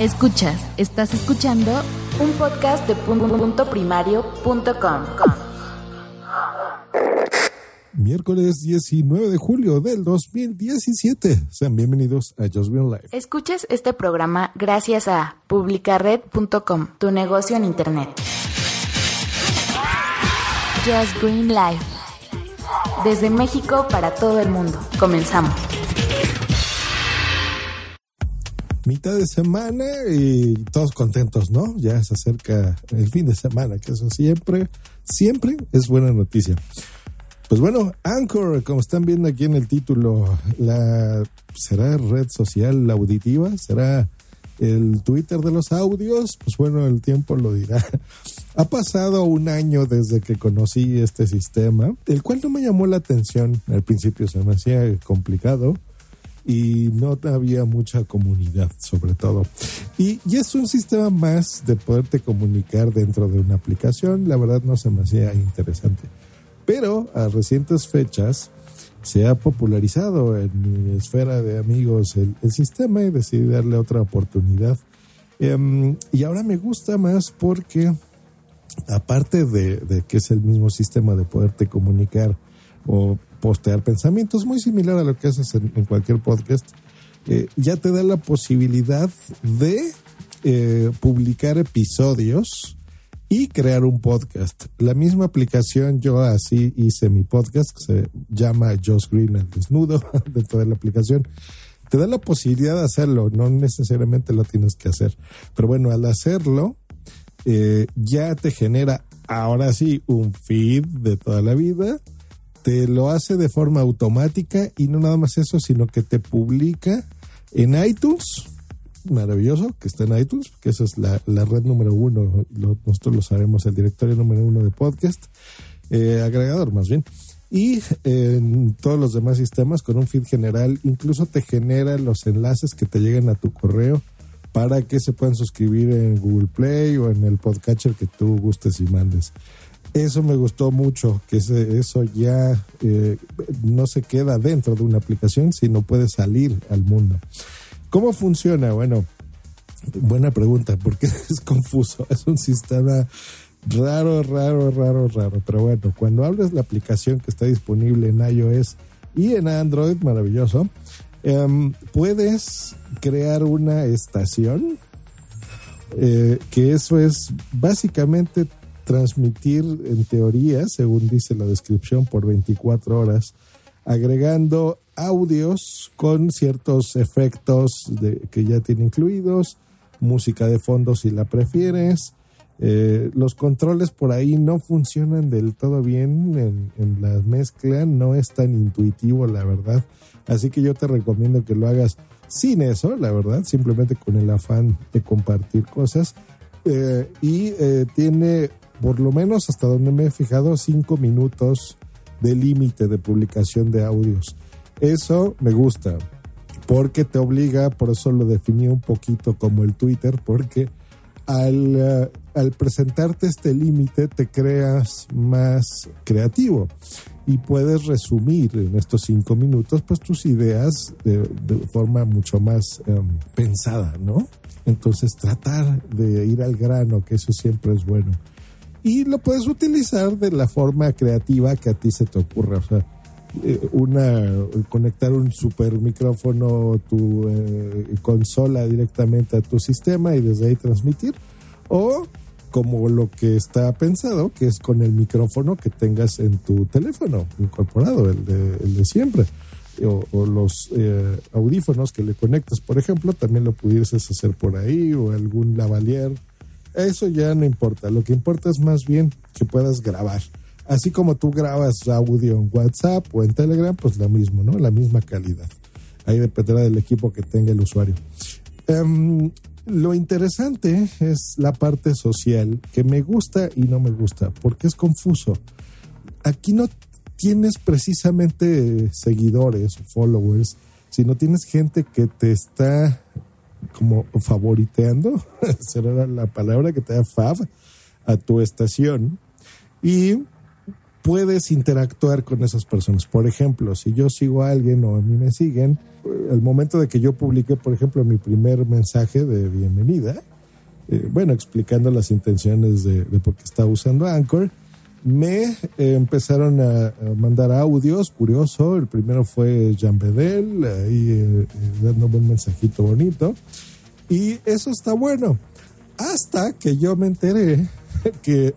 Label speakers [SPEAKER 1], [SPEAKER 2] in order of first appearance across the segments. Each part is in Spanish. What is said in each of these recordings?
[SPEAKER 1] Escuchas, estás escuchando
[SPEAKER 2] un podcast de punto primario.com.
[SPEAKER 3] Miércoles 19 de julio del 2017. Sean bienvenidos a Just Green Life.
[SPEAKER 2] Escuchas este programa gracias a publicared.com, tu negocio en internet. Just Green Life. Desde México para todo el mundo. Comenzamos.
[SPEAKER 3] Mitad de semana y todos contentos, ¿no? Ya se acerca el fin de semana, que eso siempre, siempre es buena noticia. Pues bueno, Anchor, como están viendo aquí en el título, será red social auditiva, será el Twitter de los audios, pues bueno, el tiempo lo dirá. Ha pasado un año desde que conocí este sistema, el cual no me llamó la atención. Al principio se me hacía complicado y no había mucha comunidad sobre todo. Y, es un sistema más de poderte comunicar dentro de una aplicación, la verdad no se me hacía interesante. Pero a recientes fechas se ha popularizado en mi esfera de amigos el, sistema y decidí darle otra oportunidad. Em, y ahora me gusta más porque aparte de, de que es el mismo sistema de poderte comunicar o postear pensamientos, muy similar a lo que haces en, cualquier podcast, eh, ya te da la posibilidad de eh, publicar episodios y crear un podcast. La misma aplicación, yo así hice mi podcast, que se llama Josh Green al desnudo, dentro de la aplicación. Te da la posibilidad de hacerlo, no necesariamente lo tienes que hacer. Pero bueno, al hacerlo, eh, ya te genera ahora sí un feed de toda la vida te lo hace de forma automática y no nada más eso, sino que te publica en iTunes. Maravilloso que está en iTunes, que esa es la, red número uno, nosotros lo sabemos, el directorio número uno de podcast, eh, agregador más bien. Y en todos los demás sistemas con un feed general, incluso te genera los enlaces que te lleguen a tu correo para que se puedan suscribir en Google Play o en el podcatcher que tú gustes y mandes. Eso me gustó mucho, que eso ya eh, no se queda dentro de una aplicación, sino puede salir al mundo. ¿Cómo funciona? Bueno, buena pregunta, porque es confuso. Es un sistema raro, raro, raro, raro. Pero bueno, cuando abres la aplicación que está disponible en iOS y en Android, maravilloso, em, puedes crear una estación. Eh, que eso es básicamente transmitir en teoría, según dice la descripción, por 24 horas, agregando audios con ciertos efectos que ya tiene incluidos, música de fondo si la prefieres. Eh, los controles por ahí no funcionan del todo bien en, en la mezcla, no es tan intuitivo la verdad. Así que yo te recomiendo que lo hagas sin eso, la verdad, simplemente con el afán de compartir cosas. Eh, y eh, tiene por lo menos hasta donde me he fijado, cinco minutos de límite de publicación de audios. Eso me gusta, porque te obliga, por eso lo definí un poquito como el Twitter, porque al, eh, presentarte este límite te creas más creativo y puedes resumir en estos cinco minutos pues tus ideas de, forma mucho más em, pensada, ¿no? Entonces tratar de ir al grano, que eso siempre es bueno y lo puedes utilizar de la forma creativa que a ti se te ocurra. O sea, eh, una conectar un super micrófono, tu eh, consola directamente a tu sistema y desde ahí transmitir. O como lo que está pensado, que es con el micrófono que tengas en tu teléfono incorporado, el de, el de siempre. O, los eh, audífonos que le conectas, por ejemplo, también lo pudieses hacer por ahí, o algún lavalier eso ya no importa. Lo que importa es más bien que puedas grabar. Así como tú grabas audio en WhatsApp o en Telegram, pues lo mismo, ¿no? La misma calidad. Ahí dependerá del equipo que tenga el usuario. Em, lo interesante es la parte social, que me gusta y no me gusta, porque es confuso. Aquí no tienes precisamente seguidores o followers, sino tienes gente que te está como favoriteando, será la palabra que te da fab, a tu estación y puedes interactuar con esas personas. Por ejemplo, si yo sigo a alguien o a mí me siguen, el momento de que yo publiqué, por ejemplo, mi primer mensaje de bienvenida, eh, bueno, explicando las intenciones de, por qué estaba usando Anchor, me eh, empezaron a, mandar audios, curioso. El primero fue Jean Bedel, ahí eh, dándome un mensajito bonito. Y eso está bueno. Hasta que yo me enteré que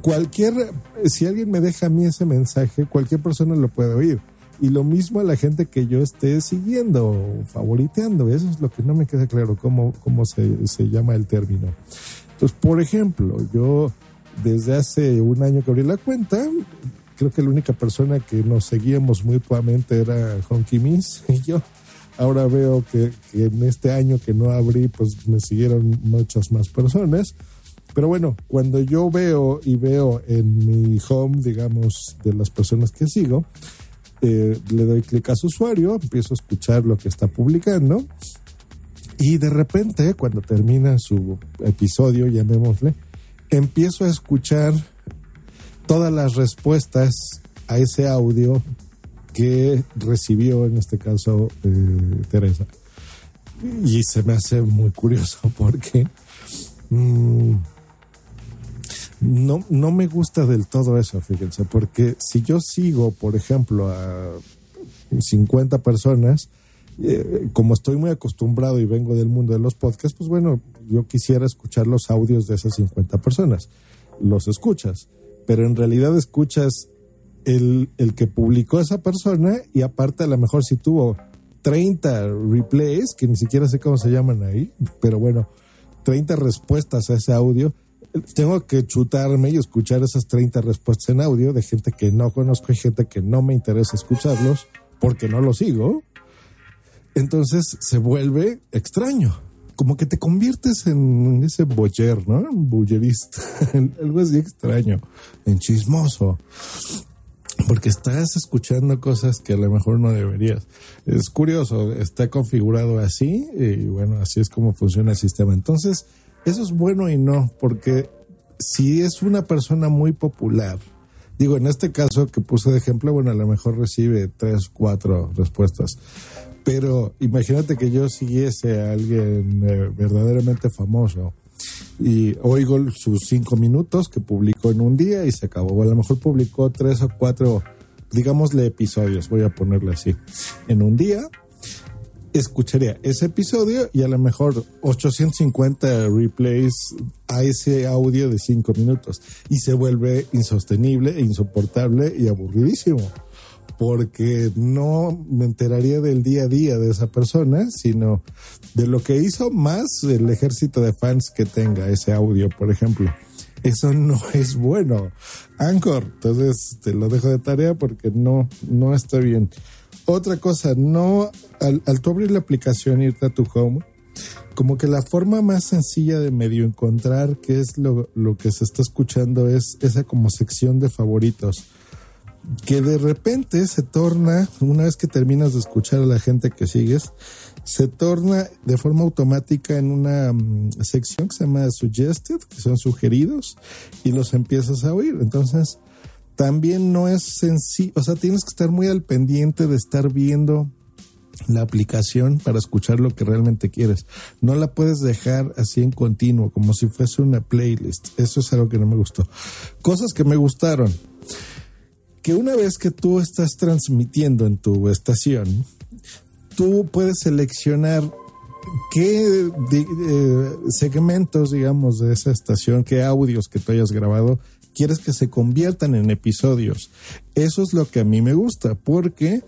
[SPEAKER 3] cualquier, si alguien me deja a mí ese mensaje, cualquier persona lo puede oír. Y lo mismo a la gente que yo esté siguiendo, favoriteando. Eso es lo que no me queda claro, cómo, cómo se, se llama el término. Entonces, por ejemplo, yo desde hace un año que abrí la cuenta, creo que la única persona que nos seguíamos mutuamente era Honky Miss y yo. Ahora veo que, que, en este año que no abrí, pues me siguieron muchas más personas. Pero bueno, cuando yo veo y veo en mi home, digamos, de las personas que sigo, eh, le doy clic a su usuario, empiezo a escuchar lo que está publicando y de repente, cuando termina su episodio, llamémosle, empiezo a escuchar todas las respuestas a ese audio que recibió, en este caso, eh, Teresa. Y se me hace muy curioso porque mm, no, no me gusta del todo eso, fíjense, porque si yo sigo, por ejemplo, a 50 personas, eh, como estoy muy acostumbrado y vengo del mundo de los podcasts, pues bueno, yo quisiera escuchar los audios de esas 50 personas. Los escuchas, pero en realidad escuchas el, el que publicó esa persona y aparte a lo mejor si tuvo 30 replays, que ni siquiera sé cómo se llaman ahí, pero bueno, 30 respuestas a ese audio, tengo que chutarme y escuchar esas 30 respuestas en audio de gente que no conozco y gente que no me interesa escucharlos porque no los sigo. Entonces se vuelve extraño. Como que te conviertes en ese boyer, ¿no? Un bullerista. Algo así extraño. En chismoso. Porque estás escuchando cosas que a lo mejor no deberías. Es curioso, está configurado así y bueno, así es como funciona el sistema. Entonces, eso es bueno y no, porque si es una persona muy popular, digo, en este caso que puse de ejemplo, bueno, a lo mejor recibe tres, cuatro respuestas. Pero imagínate que yo siguiese a alguien eh, verdaderamente famoso y oigo sus cinco minutos que publicó en un día y se acabó. A lo mejor publicó tres o cuatro, digámosle episodios, voy a ponerle así, en un día escucharía ese episodio y a lo mejor 850 replays a ese audio de 5 minutos. Y se vuelve insostenible e insoportable y aburridísimo porque no me enteraría del día a día de esa persona, sino de lo que hizo más el ejército de fans que tenga ese audio, por ejemplo. Eso no es bueno. Anchor, entonces te lo dejo de tarea porque no, no está bien. Otra cosa, no, al, al tú abrir la aplicación irte a tu home, como que la forma más sencilla de medio encontrar qué es lo, lo que se está escuchando es esa como sección de favoritos que de repente se torna, una vez que terminas de escuchar a la gente que sigues, se torna de forma automática en una mm, sección que se llama suggested, que son sugeridos, y los empiezas a oír. Entonces, también no es sencillo, o sea, tienes que estar muy al pendiente de estar viendo la aplicación para escuchar lo que realmente quieres. No la puedes dejar así en continuo, como si fuese una playlist. Eso es algo que no me gustó. Cosas que me gustaron. Que una vez que tú estás transmitiendo en tu estación, tú puedes seleccionar qué eh, segmentos, digamos, de esa estación, qué audios que tú hayas grabado quieres que se conviertan en episodios. Eso es lo que a mí me gusta, porque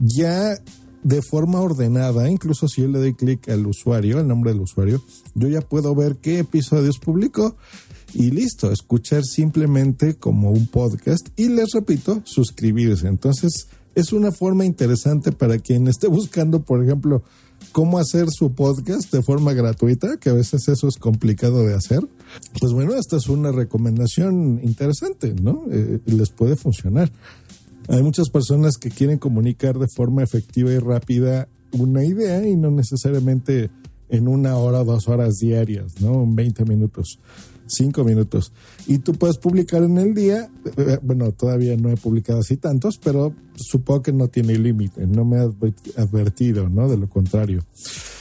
[SPEAKER 3] ya de forma ordenada, incluso si yo le doy clic al usuario, al nombre del usuario, yo ya puedo ver qué episodios publicó y listo, escuchar simplemente como un podcast y les repito, suscribirse. Entonces, es una forma interesante para quien esté buscando, por ejemplo, cómo hacer su podcast de forma gratuita, que a veces eso es complicado de hacer. Pues bueno, esta es una recomendación interesante, ¿no? Eh, les puede funcionar. Hay muchas personas que quieren comunicar de forma efectiva y rápida una idea y no necesariamente en una hora, dos horas diarias, ¿no? 20 minutos, 5 minutos. Y tú puedes publicar en el día, eh, bueno, todavía no he publicado así tantos, pero supongo que no tiene límite, no me ha advertido, ¿no? De lo contrario.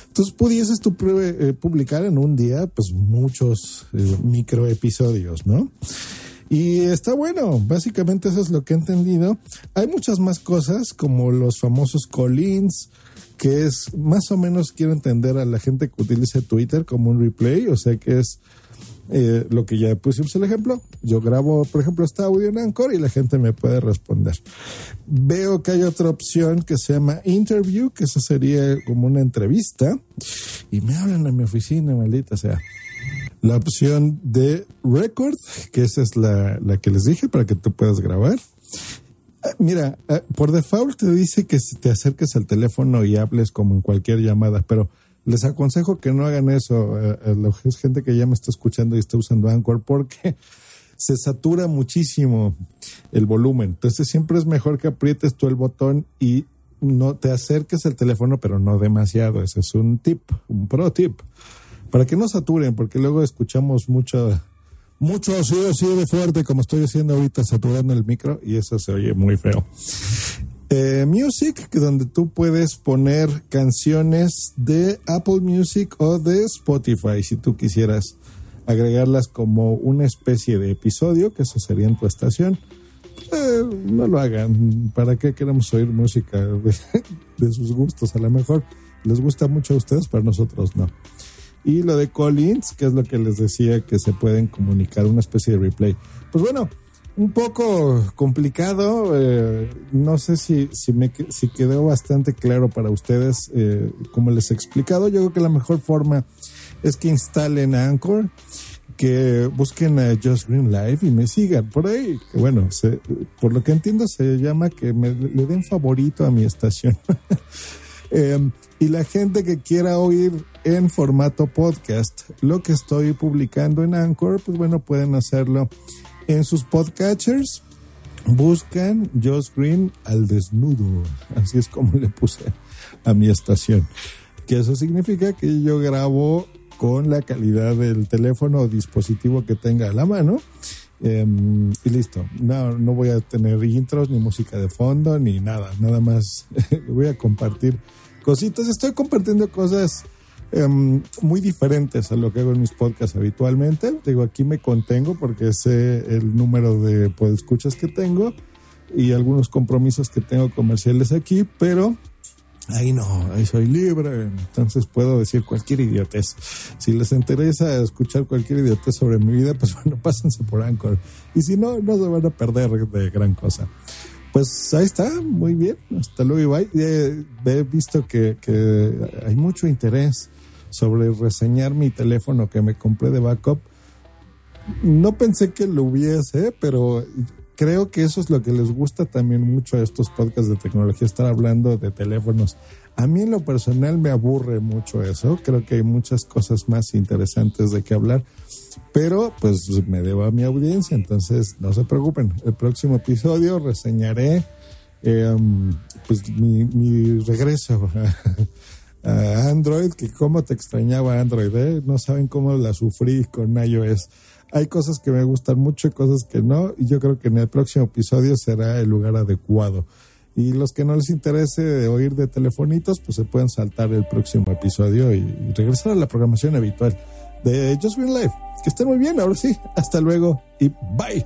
[SPEAKER 3] Entonces pudieses tú eh, publicar en un día, pues muchos eh, micro episodios, ¿no? Y está bueno, básicamente eso es lo que he entendido. Hay muchas más cosas como los famosos call-ins, que es más o menos quiero entender a la gente que utilice Twitter como un replay, o sea que es eh, lo que ya pusimos el ejemplo. Yo grabo, por ejemplo, este audio en Anchor y la gente me puede responder. Veo que hay otra opción que se llama interview, que eso sería como una entrevista. Y me hablan a mi oficina, maldita sea. La opción de record, que esa es la, la que les dije para que tú puedas grabar. Mira, eh, por default te dice que te acerques al teléfono y hables como en cualquier llamada, pero les aconsejo que no hagan eso. Eh, eh, es gente que ya me está escuchando y está usando Anchor porque se satura muchísimo el volumen. Entonces siempre es mejor que aprietes tú el botón y no te acerques al teléfono, pero no demasiado. Ese es un tip, un pro tip. Para que no saturen, porque luego escuchamos mucho mucho así, así de fuerte como estoy haciendo ahorita, saturando el micro y eso se oye muy feo. Eh, music, donde tú puedes poner canciones de Apple Music o de Spotify, si tú quisieras agregarlas como una especie de episodio, que eso sería en tu estación. Eh, no lo hagan. ¿Para qué queremos oír música de, de sus gustos? A lo mejor les gusta mucho a ustedes, pero a nosotros no. Y lo de Collins, que es lo que les decía que se pueden comunicar, una especie de replay. Pues bueno, un poco complicado. Eh, no sé si, si, me, si quedó bastante claro para ustedes, eh, como les he explicado. Yo creo que la mejor forma es que instalen Anchor, que busquen a Just Green Live y me sigan por ahí. Que bueno, por lo que entiendo se llama que me, le den favorito a mi estación. eh, y la gente que quiera oír en formato podcast lo que estoy publicando en Anchor, pues bueno, pueden hacerlo en sus podcatchers. Buscan Josh Green al desnudo. Así es como le puse a mi estación. Que eso significa que yo grabo con la calidad del teléfono o dispositivo que tenga a la mano. Em, y listo. No, no voy a tener intros, ni música de fondo, ni nada. Nada más voy a compartir cositas. Estoy compartiendo cosas em, muy diferentes a lo que hago en mis podcasts habitualmente. Digo, aquí me contengo porque sé el número de escuchas que tengo y algunos compromisos que tengo comerciales aquí, pero ahí no, ahí soy libre, entonces puedo decir cualquier idiotez. Si les interesa escuchar cualquier idiotez sobre mi vida, pues bueno, pásense por Anchor. Y si no, no se van a perder de gran cosa. Pues ahí está, muy bien. Hasta luego, bye. he visto que, hay mucho interés sobre reseñar mi teléfono que me compré de backup. No pensé que lo hubiese, pero creo que eso es lo que les gusta también mucho a estos podcasts de tecnología, estar hablando de teléfonos. A mí en lo personal me aburre mucho eso. Creo que hay muchas cosas más interesantes de qué hablar. Pero pues me debo a mi audiencia, entonces no se preocupen. El próximo episodio reseñaré em, pues mi, regreso Android, que cómo te extrañaba Android, ¿eh? no saben cómo la sufrí con iOS. Hay cosas que me gustan mucho y cosas que no, y yo creo que en el próximo episodio será el lugar adecuado. Y los que no les interese oír de telefonitos, pues se pueden saltar el próximo episodio y regresar a la programación habitual de Just Green Life. Que estén muy bien, ahora sí. Hasta luego y bye.